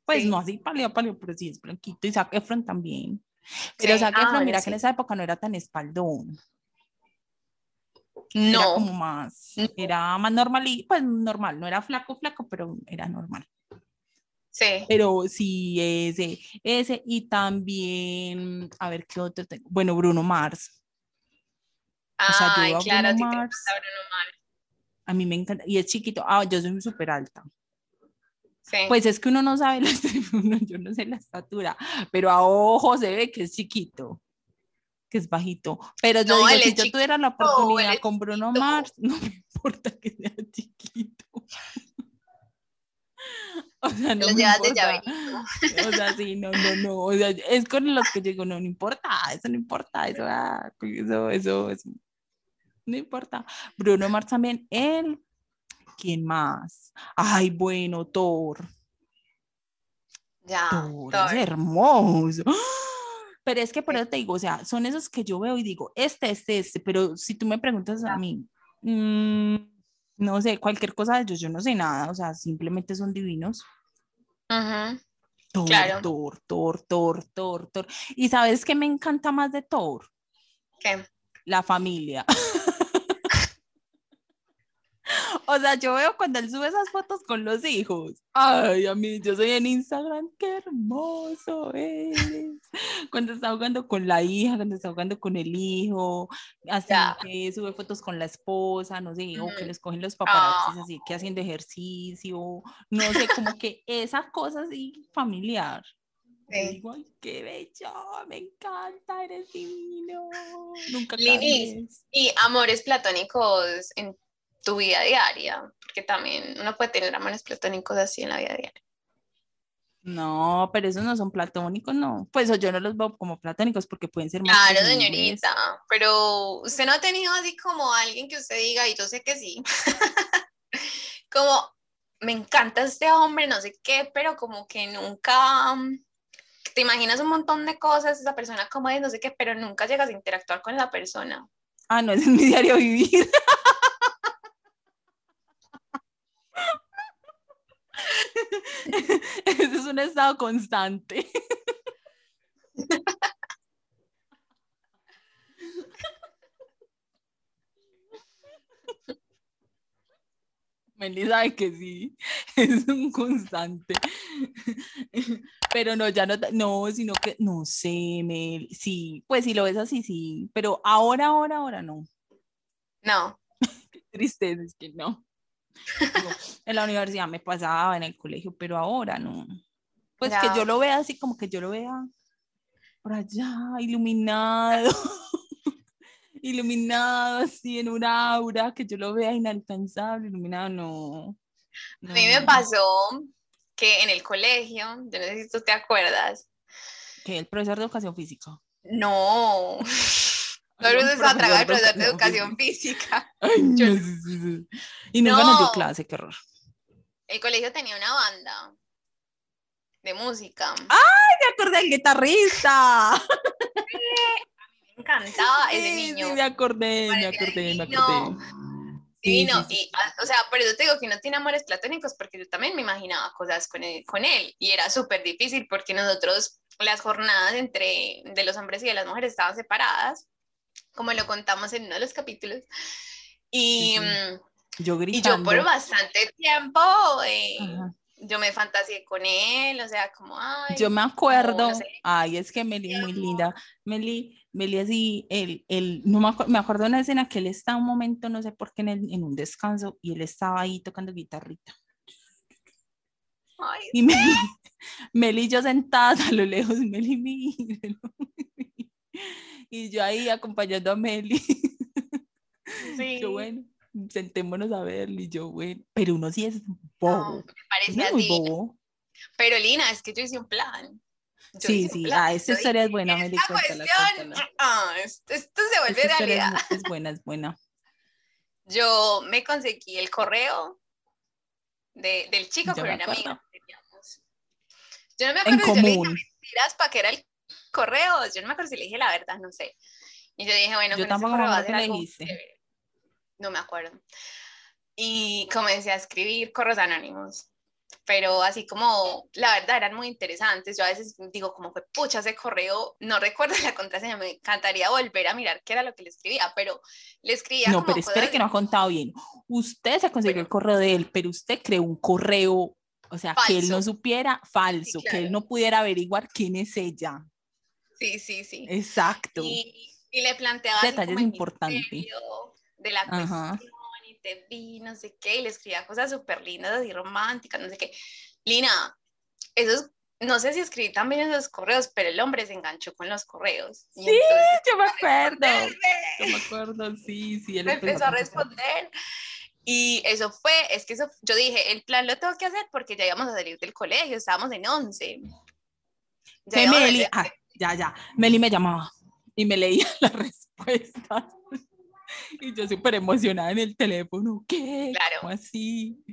Pues no así pálido, pálido, pero sí es blanquito. Y Zac Efron también. Pero Zac Efron, ah, mira que en esa época no era tan espaldón. No. Era como más, era más normal y pues normal, no era flaco, flaco, pero era normal. Sí. Pero sí, ese, ese, y también, a ver qué otro tengo. Bueno, Bruno Mars. Ah, claro, a, Bruno Mars. A mí me encanta, y es chiquito. Ah, yo soy súper alta. Sí. Pues es que uno no sabe la yo no sé la estatura, pero a ojo se ve que es chiquito que es bajito. Pero yo digo, si yo tuviera la oportunidad con Bruno Mars, no me importa que sea chiquito. O sea, no me importa. O sea, sí, no, no, no. O sea, es con los que digo, no, no importa, eso no importa, eso, ah, eso, eso, eso, no importa. Bruno Mars también, él. ¿Quién más? Ay, bueno, Thor. Ya. Thor, es hermoso. Pero es que por eso te digo, o sea, son esos que yo veo y digo, este, este, este, pero si tú me preguntas a mí, mmm, no sé, cualquier cosa de ellos, yo no sé nada, o sea, simplemente son divinos. Ajá. Thor, claro. Thor, Thor, Thor, Thor, Thor. ¿Y sabes qué me encanta más de Thor? ¿Qué? La familia. O sea, yo veo cuando él sube esas fotos con los hijos. Ay, a mí, yo soy en Instagram, qué hermoso eres. Cuando está jugando con la hija, cuando está jugando con el hijo, así que sube fotos con la esposa, no sé, o que les cogen los paparazzis ah. así que haciendo ejercicio, no sé, como que esa cosa así familiar. Digo, ay, qué bello, me encanta, eres divino. Nunca Linis, y amores platónicos en tu vida diaria, porque también uno puede tener amores platónicos así en la vida diaria. No, pero esos no son platónicos, no. Pues yo no los veo como platónicos porque pueden ser más. Claro, señorita, pero usted no ha tenido así como alguien que usted diga, y yo sé que sí, como me encanta este hombre, no sé qué, pero como que nunca te imaginas un montón de cosas, esa persona como es, no sé qué, pero nunca llegas a interactuar con la persona. Ah, no, es mi diario vivir. Ese es un estado constante. Meli sabe que sí, es un constante. Pero no, ya no, no, sino que, no sé, Mel, sí, pues si lo ves así, sí, pero ahora, ahora, ahora no. No. Qué tristeza, es que no en la universidad me pasaba, en el colegio, pero ahora no. Pues que yo lo vea así, como que yo lo vea por allá, iluminado, iluminado así en un aura, que yo lo vea inalcanzable, iluminado, no. A mí me pasó que en el colegio, yo no sé si tú te acuerdas. ¿Que el profesor de educación física? No. No es a tragar profesor de educación física. Y no, no nos dio clase, qué horror. El colegio tenía una banda de música. ¡Ay, me acordé del guitarrista! me encantaba ese niño. Sí, me acordé, me acordé, me acordé. Divino, y, ah, o sea, por eso te digo que no tiene amores platónicos, porque yo también me imaginaba cosas con él, con él y era súper difícil porque nosotros, las jornadas entre de los hombres y de las mujeres estaban separadas como lo contamos en uno de los capítulos. Y, mm, yo y yo por bastante tiempo eh, yo me fantaseé con él, o sea, como, ay. Yo me acuerdo, ay, es que Meli es muy linda. Meli, Meli así, él, él, no me, acuerdo, me acuerdo de una escena que él estaba un momento, no sé por qué, en, en un descanso y él estaba ahí tocando guitarrita. Ay, y Meli, Meli y yo sentadas a lo lejos, Meli, mire, y yo ahí acompañando a Meli. Sí. Yo, bueno, sentémonos a verlo y yo, bueno, pero uno sí es bobo. me parece así. Bobo. Pero Lina, es que yo hice un plan. sí, sí, ah, esta historia es buena, Meli, cuéntala, ah, esto, se vuelve realidad. Es, es buena, es buena. Yo me conseguí el correo de, del chico con una amiga. Yo no me acuerdo si yo le dije mentiras para que era el correo, yo no me acuerdo si le dije la verdad, no sé. Y yo dije, bueno, yo tampoco me acuerdo le. No me acuerdo. Y comencé a escribir correos anónimos pero así como la verdad eran muy interesantes. Yo a veces digo, como fue pucha ese correo, no recuerdo la contraseña, me encantaría volver a mirar qué era lo que le escribía, pero le escribía. No, pero espere que no ha contado bien. Usted se consiguió el correo de él, pero usted creó un correo, o sea, que él no supiera falso, que él no pudiera averiguar quién es ella. Sí, sí, sí. Exacto. Y, y le planteaba detalles importantes de la cuestión te vi, no sé qué, y le escribía cosas súper lindas y románticas, no sé qué. Lina, esos, no sé si escribí también esos correos, pero el hombre se enganchó con los correos. Sí, yo me acuerdo. Yo me acuerdo, sí, sí. Él me empezó a responder. Y eso fue, es que eso, yo dije, el plan lo tengo que hacer porque ya íbamos a salir del colegio, estábamos en 11. Ya, ah, ya, ya, Meli me llamaba y me leía las respuestas. Y yo súper emocionada en el teléfono, ¿qué? Claro. ¿Cómo así?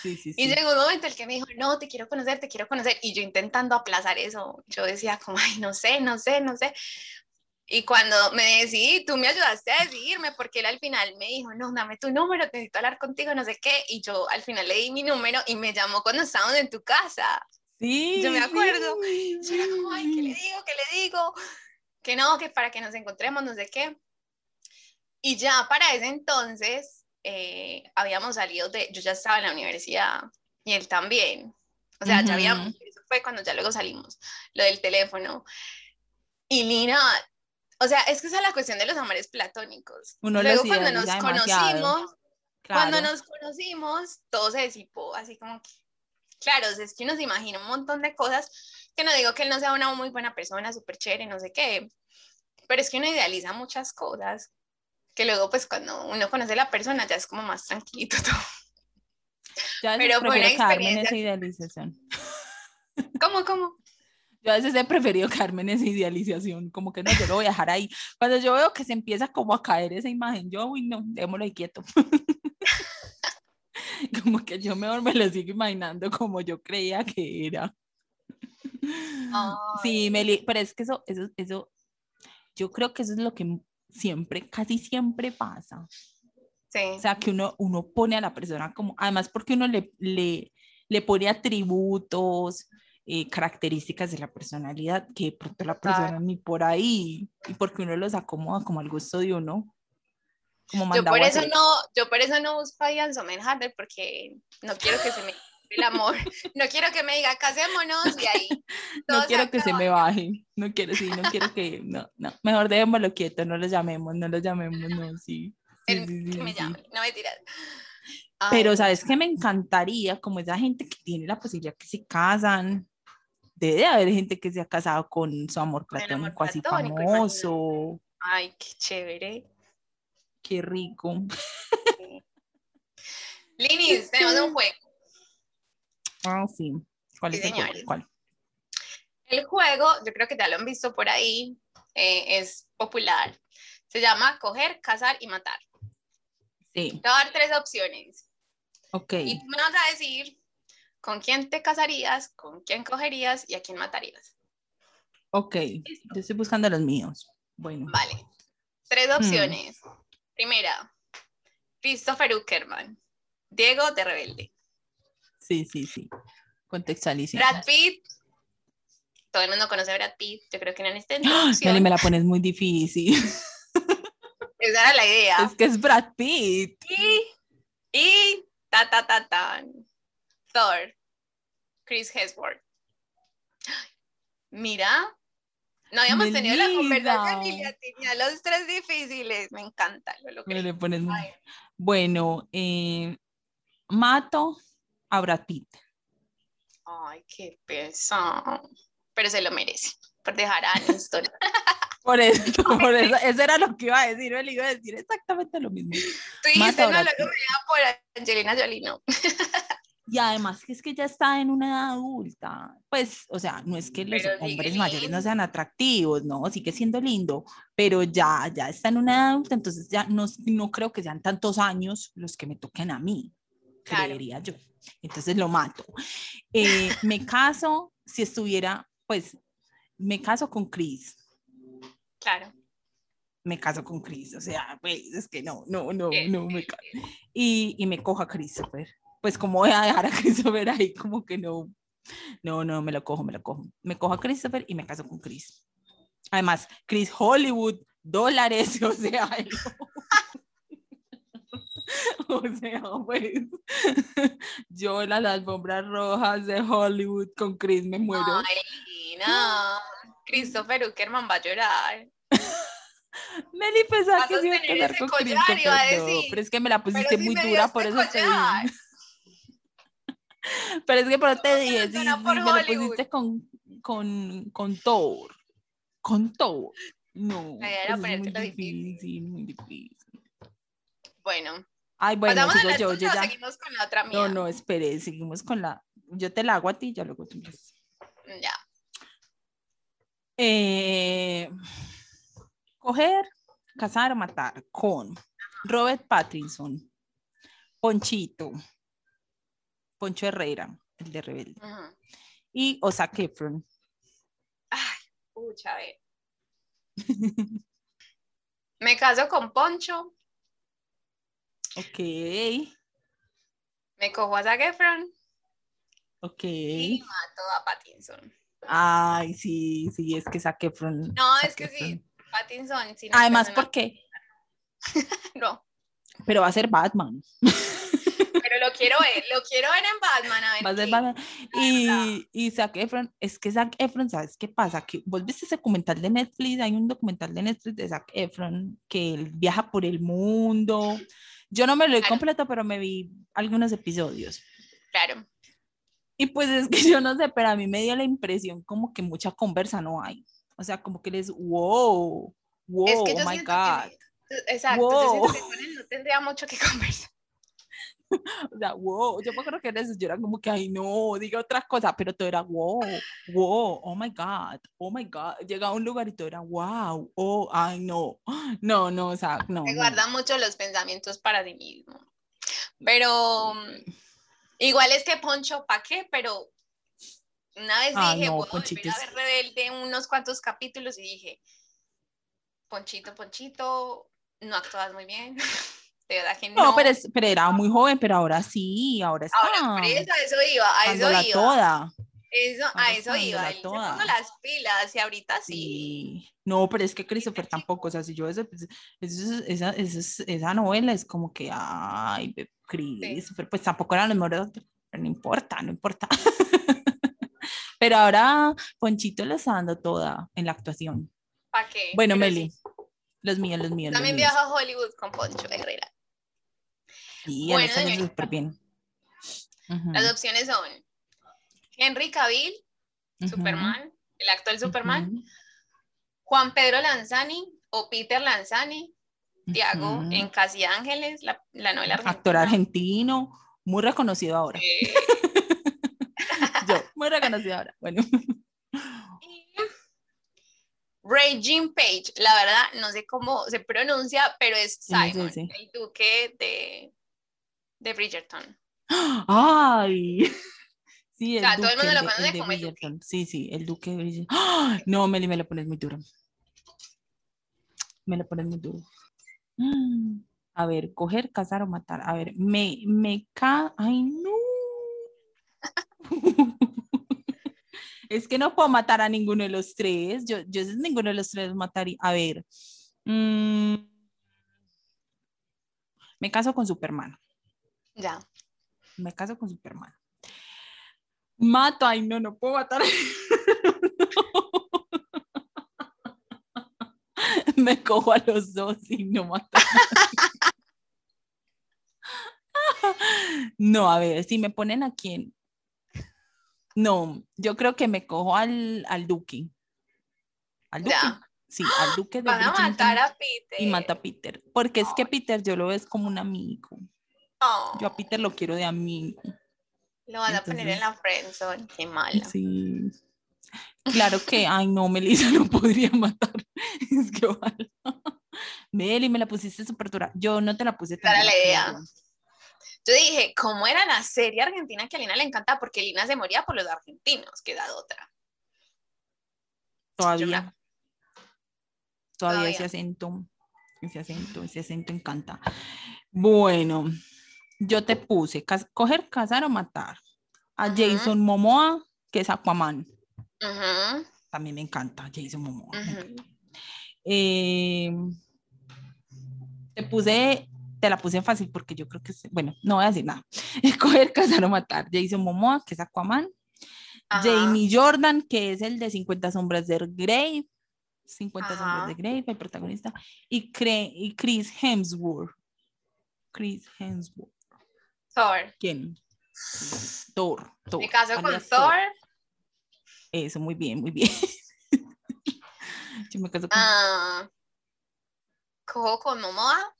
Sí, sí, sí. Y llegó un momento en el que me dijo, no, te quiero conocer, te quiero conocer. Y yo intentando aplazar eso, yo decía como, ay, no sé, no sé, no sé. Y cuando me decidí, tú me ayudaste a decidirme, porque él al final me dijo, no, dame tu número, necesito hablar contigo, no sé qué. Y yo al final le di mi número y me llamó cuando estábamos en tu casa. Sí. Yo me acuerdo. Yo era como, ay, ¿qué le digo? ¿Qué le digo? Que no, que para que nos encontremos, no sé qué. Y ya para ese entonces eh, habíamos salido de, yo ya estaba en la universidad y él también. O sea, ya habíamos, eso fue cuando ya luego salimos, lo del teléfono. Y Lina, o sea, es que esa es la cuestión de los amores platónicos. Uno luego cuando nos conocimos, cuando nos conocimos, todo se disipó, así como que, claro, es que uno se imagina un montón de cosas, que no digo que él no sea una muy buena persona, súper chévere, no sé qué, pero es que uno idealiza muchas cosas que luego pues cuando uno conoce a la persona ya es como más tranquilito todo. Ya Pero fue Carmen esa idealización. ¿Cómo, cómo? Yo a veces he preferido Carmen esa idealización, como que no, yo lo voy a dejar ahí. Cuando yo veo que se empieza como a caer esa imagen, yo, uy, no, démoslo ahí quieto. como que yo mejor me lo sigo imaginando como yo creía que era. Sí, Meli, pero es que eso, eso, eso, yo creo que eso es lo que siempre, casi siempre pasa. Sí. O sea, que uno, uno pone a la persona como, además porque uno le, le, le pone atributos, eh, características de la personalidad que de pronto la persona ni por ahí, y porque uno los acomoda como al gusto de uno. Como yo por eso no, yo por eso no busco a Ian Somenharder porque no quiero que se me el amor. No quiero que me diga casémonos y ahí. No quiero que se me baje. No quiero, sí, no quiero que. No, no. Mejor dejémoslo quieto, no lo llamemos, no lo llamemos, no, sí. sí, sí, que me llame, no me tiras. Pero, ¿sabes qué? Me encantaría, como esa gente que tiene la posibilidad que se casan, debe haber gente que se ha casado con su amor platónico, así famoso. Ay, qué chévere. Qué rico. Linis, tenemos un juego. Ah, sí. ¿Cuál es el juego? ¿Cuál? El juego, yo creo que ya lo han visto por ahí, eh, es popular. Se llama coger, cazar y matar. Sí. Te voy a dar tres opciones. Ok. Y tú me vas a decir con quién te casarías, con quién cogerías y a quién matarías. Ok. Yo estoy buscando los míos. Bueno. Vale. Tres hmm. Primera, Christopher Uckerman. Diego de Rebelde. Sí, sí, sí. Contextualísimo. Brad Pitt. Todo el mundo conoce a Brad Pitt. Yo creo que no necesita ¡Ah! me la pones muy difícil. Esa era la idea. Es que es Brad Pitt. Y, y ta, ta, ta, ta. Thor. Chris Hemsworth. Mira, no habíamos tenido la conversación ya tenía los tres difíciles. Me encanta. Lo Le pones bueno, eh, mato a Brad Pitt. Ay, qué pesado. Pero se lo merece por dejar a Aniston. por eso, por eso, eso era lo que iba a decir. Él iba a decir exactamente lo mismo. Tú dijiste, no, que me por Angelina Jolie, no. Y además que es que ya está en una edad adulta. Pues, o sea, no es que los hombres mayores no sean atractivos, no, sigue siendo lindo, pero ya, ya está en una edad adulta, entonces ya no, no creo que sean tantos años los que me toquen a mí, creería yo. Entonces lo mato. Eh, me caso si estuviera, pues, me caso con Chris. Claro. Me caso con Chris, o sea, pues es que no, no, no, no me caso. Y, y me cojo a Christopher pues como voy a dejar a Christopher ahí, como que no, no, no, me lo cojo, me lo cojo. Me cojo a Christopher y me caso con Chris. Además, Chris Hollywood, dólares, o sea, o sea, pues yo las alfombras rojas de Hollywood con Chris me muero. Ay, no, Christopher Uckerman va a llorar. Meli pensaba que iba a quedar con Christopher, no, pero es que me la pusiste muy dura, por eso te digo. Pero es que por te dije, sí, me lo pusiste con, con, con Thor. Con Thor. No. es muy difícil, muy difícil. Bueno. Ay, bueno, sigo yo, yo ya. Seguimos con la otra mía. No, no, espere, seguimos con la. Yo te la hago a ti, ya luego tú Ya. Eh, coger, cazar o matar con Robert Pattinson, Ponchito, Poncho Herrera, el de Rebelde. Y Osa Efron. Ay, pucha, ver. Me caso con Poncho. Ok. Me cojo a Zac Efron. Ok. Y mato a Pattinson. Ay, sí, sí, es que Zac Efron. No, es que sí, Pattinson. Además, ¿por qué? no. Pero va a ser Batman lo quiero ver, lo quiero ver en Batman. A ver Y, y Zac Efron, es que Zac Efron, ¿sabes qué pasa? Que vos viste ese documental de Netflix, hay un documental de Netflix de Zac Efron que él viaja por el mundo. Yo no me lo he completo, pero me vi algunos episodios. Claro. Y pues es que yo no sé, pero a mí me dio la impresión como que mucha conversa no hay. O sea, como que les, wow, wow, oh my God. exacto, wow. yo siento que no tendría mucho que conversar. o sea, wow, yo me acuerdo que en eso yo era como que, ay, no, diga otras cosas, pero todo era wow, wow, oh my God, oh my God. Llega a un lugar y todo era wow, oh, ay, no, no, no, o sea, no. Se guarda mucho los pensamientos para sí mismo. Pero igual es que Poncho, ¿pa' qué? Pero una vez dije, no, wow, a ver Rebelde unos cuantos capítulos y dije, Ponchito, Ponchito, no actúas muy bien. no. pero, pero, era muy joven, pero ahora sí, ahora está. Ahora, eso, eso iba, a eso iba. Toda. Eso, a eso iba, él se las pilas y ahorita sí. No, pero es que Christopher tampoco, o sea, si yo eso, pues, esa, esa, esa, novela es como que, ay, Christopher, pues tampoco eran los mejores, pero no importa, no importa. pero ahora Ponchito le está dando toda en la actuación. ¿Para qué? Bueno, Meli, los míos, los míos. También viaja a Hollywood con Poncho Herrera. Sí, bueno, súper bien. Las opciones son Henry Cavill, Superman, el actual Superman, Juan Pedro Lanzani o Peter Lanzani, Tiago en Casi Ángeles, la, novela argentina. Actor argentino, muy reconocido ahora. Yo, muy reconocido ahora. Bueno. Regine Page, la verdad, no sé cómo se pronuncia, pero es Simon, el duque de de Bridgerton. ¡Ay! Sí, el o sea, todo el mundo lo conoce como Bridgerton. Sí, sí, el duque de Bridgerton. ¡Ah! No, Meli, me lo pones muy duro. Me lo pones muy duro. A ver, coger, cazar o matar. A ver, me, me ca... ¡Ay, no! es que no puedo matar a ninguno de los tres. Yo, yo ninguno de los tres mataría. A ver. Mm, me caso con Superman. Ya. Me caso con Superman. Mato, ay no, no puedo matar. Me cojo a los dos y no mato. No, a ver, si me ponen a quién. No, yo creo que me cojo al, al Duque. Al Duque. Sí, al Duque de Van a matar a Peter. Y mata a Peter. Porque es que Peter yo lo veo como un amigo. Yo a Peter lo quiero de amigo. Lo van a poner en la friendzone, qué malo. Sí. Claro que, ay no, Melissa no podría matar. Es que ojalá. Meli, me la pusiste súper dura. Yo no te la puse tan Para la idea. Yo dije, ¿cómo era la serie argentina que a Lina le encantaba? Porque Lina se moría por los argentinos, que da otra. Todavía. Todavía, ese acento, ese acento, ese acento encanta. Bueno, yo te puse coger, casar o matar. A Jason Momoa, que es Aquaman. También me encanta Jason Momoa. Eh, te puse te la puse fácil porque yo creo que, bueno, no voy a decir nada. Escoger, casar o matar. Jason Momoa, que es Aquaman. Jamie Jordan, que es el de 50 sombras de Grey. 50 sombras de Grey, el protagonista. Y, y Chris Hemsworth. Chris Hemsworth. Thor. ¿Quién? Thor. Thor. ¿Me caso con Thor? Eso, muy bien, muy bien. yo me caso con... Ah, ¿Cojo con Momoa?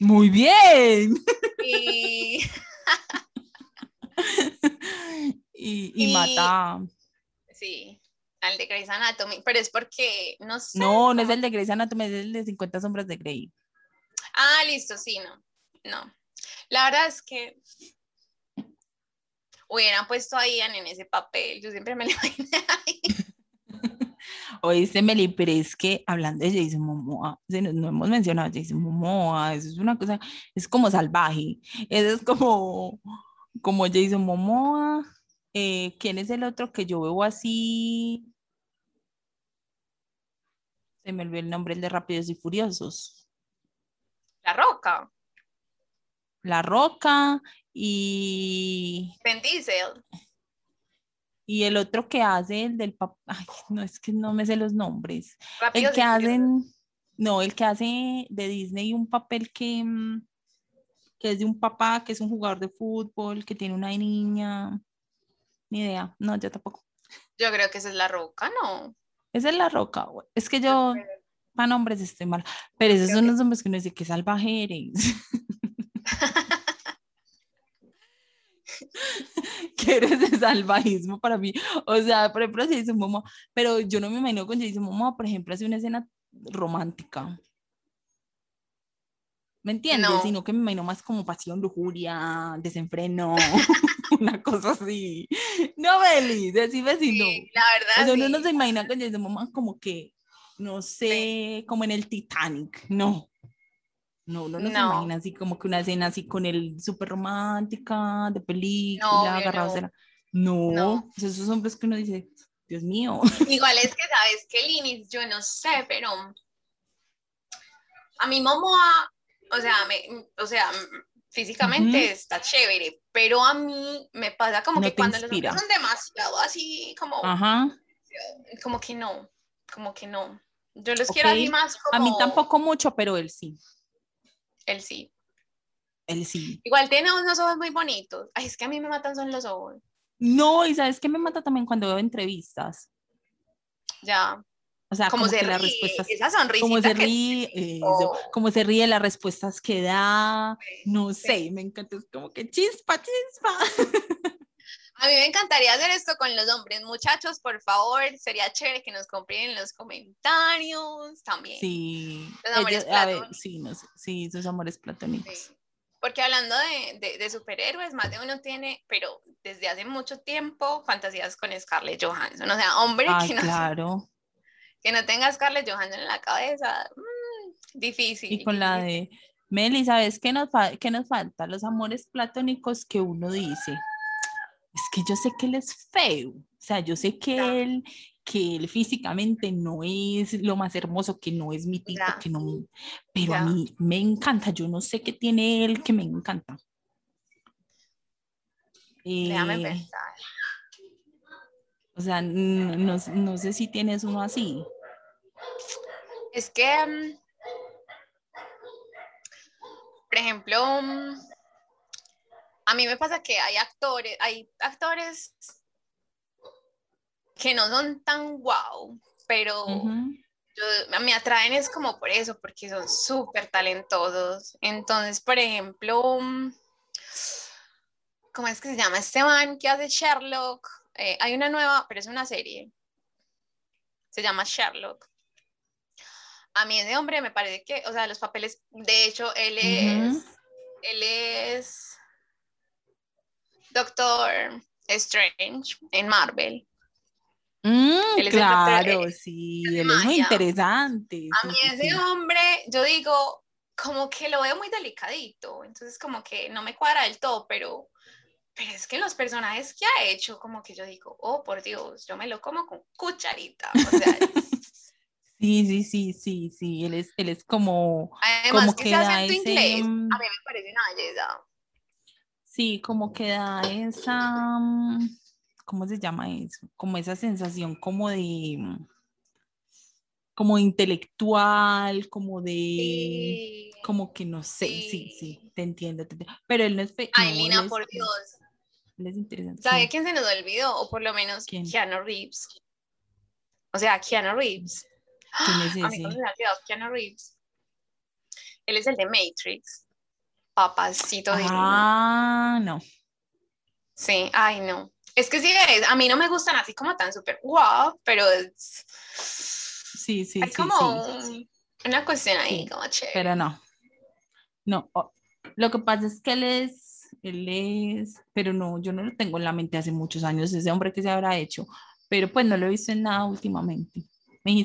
Muy bien. Y, y, mata. Sí, al de Grey's Anatomy, pero es porque, no sé. No, no es el de Grey's Anatomy, es el de 50 sombras de Grey. Ah, listo, sí, no, no. La verdad es que hubieran puesto a Ian en ese papel, yo siempre me lo imaginé ahí. Oíste, Meli, pero es que hablando de Jason Momoa, no hemos mencionado a Jason Momoa, eso es una cosa, es como salvaje, eso es como, como Jason Momoa, eh, ¿quién es el otro que yo veo así? Se me olvidó el nombre, el de Rápidos y Furiosos. La Roca. La Roca y... Vin Diesel. Y el otro que hace, el del papá, ay, no es que no me sé los nombres. el que hacen, no, el que hace de Disney un papel que, mm, que es de un papá que es un jugador de fútbol, que tiene una niña. Ni idea, no, yo tampoco. Yo creo que esa es la roca, ¿no? Esa es la roca, es que yo, para nombres estoy mal, pero esos son los nombres que uno dice que salvaje eres. que eres de salvajismo para mí. O sea, por ejemplo, Jason Momoa, pero yo no me imagino con Jason Momoa, por ejemplo, hace una escena romántica. ¿Me entiendes? Sino que me imagino más como pasión, lujuria, desenfreno, una cosa así. No, Beli, decime si no. La verdad. O sea, uno no se imagina con Jason Momoa como que, no sé, como en el Titanic, no. No, no, no, se imagina así como que una escena así con el súper romántica, de película, no, agarrados no. No, no, esos hombres que uno dice, Dios mío. Igual es que, ¿sabes qué, Linis? Yo no sé, pero a mi Momoa, o sea, me, o sea, físicamente está chévere, pero a mí me pasa como que cuando los hombres son demasiado así, como, Ajá. como que no, como que no. Yo los quiero así más como... A mí tampoco mucho, pero él sí. Él sí. Él sí. Igual tiene unos ojos muy bonitos. Ay, es que a mí me matan son los ojos. No, y sabes que me mata también cuando veo entrevistas. Ya. O sea, como, se ríe, las respuestas, esa como se ríe, como se ríe las respuestas que da, no sé, me encanta, es como que chispa, chispa. A mí me encantaría hacer esto con los hombres. Muchachos, por favor, sería chévere que nos compren en los comentarios también. Sí, ellos, sí, no sé, sí, sus amores platónicos. Porque hablando de, de, superhéroes, más de uno tiene, pero desde hace mucho tiempo, fantasías con Scarlett Johansson. O sea, hombre que, no, claro. que no tenga Scarlett Johansson en la cabeza, mm, difícil. Y con la de Meli, ¿sabes qué nos, qué nos falta? Los amores platónicos que uno dice es que yo sé que él es feo, o sea, yo sé que él, que él físicamente no es lo más hermoso, que no es mi tipo, que no, pero a mí me encanta, yo no sé qué tiene él que me encanta. Déjame eh, pensar. O sea, no, no sé si tienes uno así. Es que, mm, por ejemplo, mm, a mí me pasa que hay actores, hay actores que no son tan guau, pero me atraen es como por eso, porque son súper talentosos. Entonces, por ejemplo, mm, ¿cómo es que se llama este man que hace Sherlock? Eh, hay una nueva, pero es una serie. Se llama Sherlock. A mí ese hombre me parece que, o sea, los papeles, de hecho, él es, él es Doctor Strange en Marvel. Mm, claro, sí, él es muy interesante. A mí ese hombre, yo digo, como que lo veo muy delicadito, entonces como que no me cuadra del todo, pero, pero es que los personajes que ha hecho, como que yo digo, oh, por Dios, yo me lo como con cucharita, o sea, Sí, sí, sí, sí, sí, él es, él es como, como que, da ese, inglés, a mí me parece una belleza. Sí, como que da esa, mm, ¿cómo se llama eso? Como esa sensación como de, mm, como intelectual, como de, como que no sé, sí, sí, te, entiendo, pero él no es... Ay, Lina, por Dios. Él es interesante. ¿Sabe quién se nos olvidó? O por lo menos ¿Quién? Keanu Reeves. O sea, Keanu Reeves. ¿Quién es ese? A mí Keanu Reeves. Él es el de Matrix. Papacito Ah, no. Sí, ay, no. Es que sí, a mí no me gustan así como tan súper wow, pero es... Sí, sí, Hay como una cuestión ahí, como chévere. Pero no. No, lo que pasa es que él es, él es, pero no, yo no lo tengo en la mente hace muchos años, ese hombre que se habrá hecho, pero pues no lo he visto en nada últimamente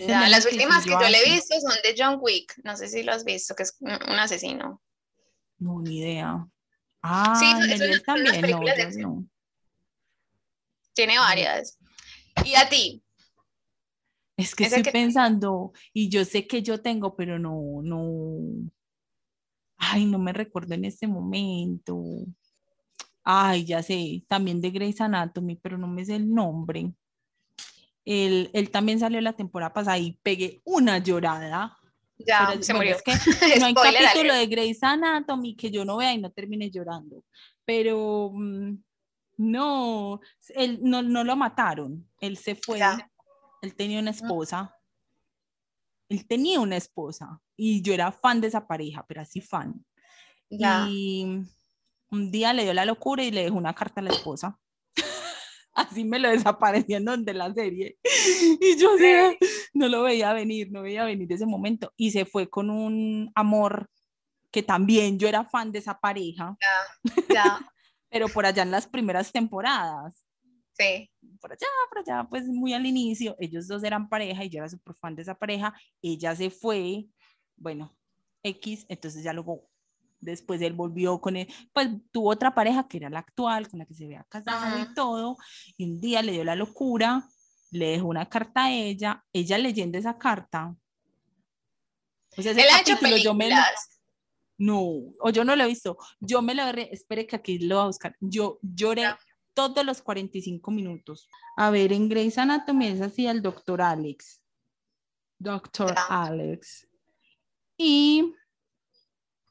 las últimas que yo le he visto son de John Wick. No sé si lo has visto, que es un asesino. No, ni idea. Ah, sí, también. No, Tiene varias. ¿Y a ti? Es que estoy pensando, y yo sé que yo tengo, pero no, no. Ay, no me recuerdo en este momento. Ay, ya sé, también de Grey's Anatomy, pero no me sé el nombre. Él, él, también salió la temporada pasada y pegué una llorada. Ya, se murió. Es que no hay capítulo de Grey's Anatomy que yo no vea y no termine llorando. Pero mm, no, él no, no, lo mataron. Él se fue. Él tenía una esposa. Él tenía una esposa y yo era fan de esa pareja, pero así fan. Y un día le dio la locura y le dejó una carta a la esposa así me lo desapareciendo de la serie. Y yo no lo veía venir, no veía venir ese momento. Y se fue con un amor que también yo era fan de esa pareja. Ya, ya. Pero por allá en las primeras temporadas. Sí. Por allá, por allá, pues muy al inicio, ellos dos eran pareja y yo era súper fan de esa pareja. Ella se fue, bueno, X, entonces ya luego Después él volvió con él, pues tuvo otra pareja que era la actual, con la que se había casado y todo. Y un día le dio la locura, le dejó una carta a ella, ella leyendo esa carta. O sea, él ha hecho películas. no, o yo no lo he visto. Yo me lo espere que aquí lo voy a buscar. Yo lloré todos los 45 minutos. A ver, en Grey's Anatomy es así el doctor Alex. Doctor Alex. Y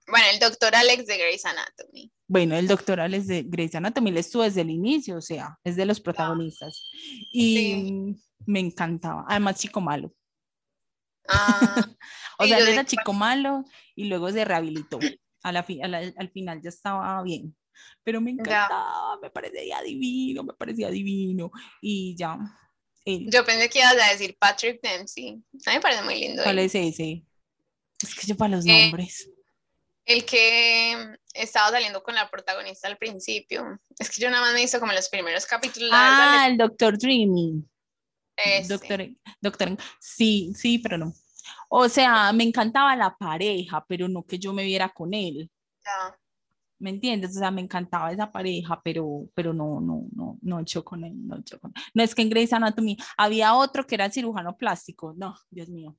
bueno, el doctor Alex de Grey's Anatomy. Bueno, el doctor Alex de Grey's Anatomy, le estuvo desde el inicio, o sea, es de los protagonistas. Y me encantaba. Además, chico malo. Ah, o sea, él era chico malo y luego se rehabilitó. A la, al final ya estaba bien. Pero me encantaba, me parecía divino, me parecía divino. Y ya. Yo pensé que ibas a decir Patrick Dempsey. A mí me parece muy lindo. ¿Cuál es ese? Es que yo para los eh, nombres el que estaba saliendo con la protagonista al principio. Es que yo nada más me hizo como los primeros capítulos. Ah, el Doctor Dreamy. Doctor, doctor, sí, sí, pero no. O sea, me encantaba la pareja, pero no que yo me viera con él. Ya. ¿Me entiendes? O sea, me encantaba esa pareja, pero, pero no, no, no, no hecho con él, no hecho con él. No es que en Grey's Anatomy había otro que era cirujano plástico. No, Dios mío.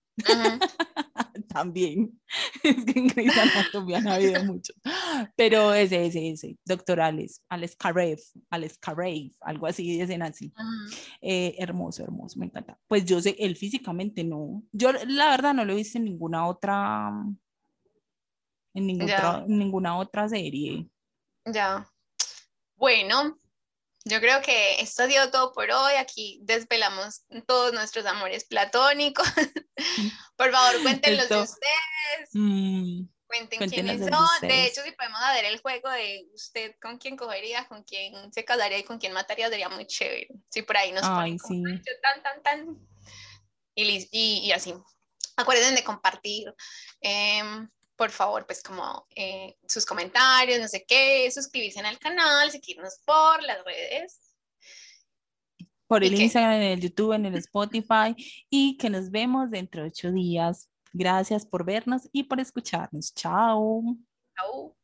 También. Es que en Grey's Anatomy han habido muchos. Pero ese, ese, ese, doctor Alex, Alex Karev, Alex Karev, algo así, dicen así. Eh, hermoso, hermoso, me encanta. Pues yo sé, él físicamente no. Yo la verdad no lo he visto en ninguna otra, en ninguna, en ninguna otra serie. Ya. Bueno, yo creo que esto dio todo por hoy. Aquí desvelamos todos nuestros amores platónicos. por favor, cuéntenlos de ustedes. Mm, cuenten quiénes son. De, hecho, si podemos hacer el juego de usted con quién cogería, con quién se casaría y con quién mataría, sería muy chévere. Si por ahí nos Ay, sí. tan, tan, tan. Y, y, así. Acuérdense de compartir. Em, por favor, pues como eh, sus comentarios, no sé qué, suscribirse al canal, seguirnos por las redes. Por el Instagram, en el YouTube, en el Spotify y que nos vemos dentro de ocho días. Gracias por vernos y por escucharnos. Chao. Chao.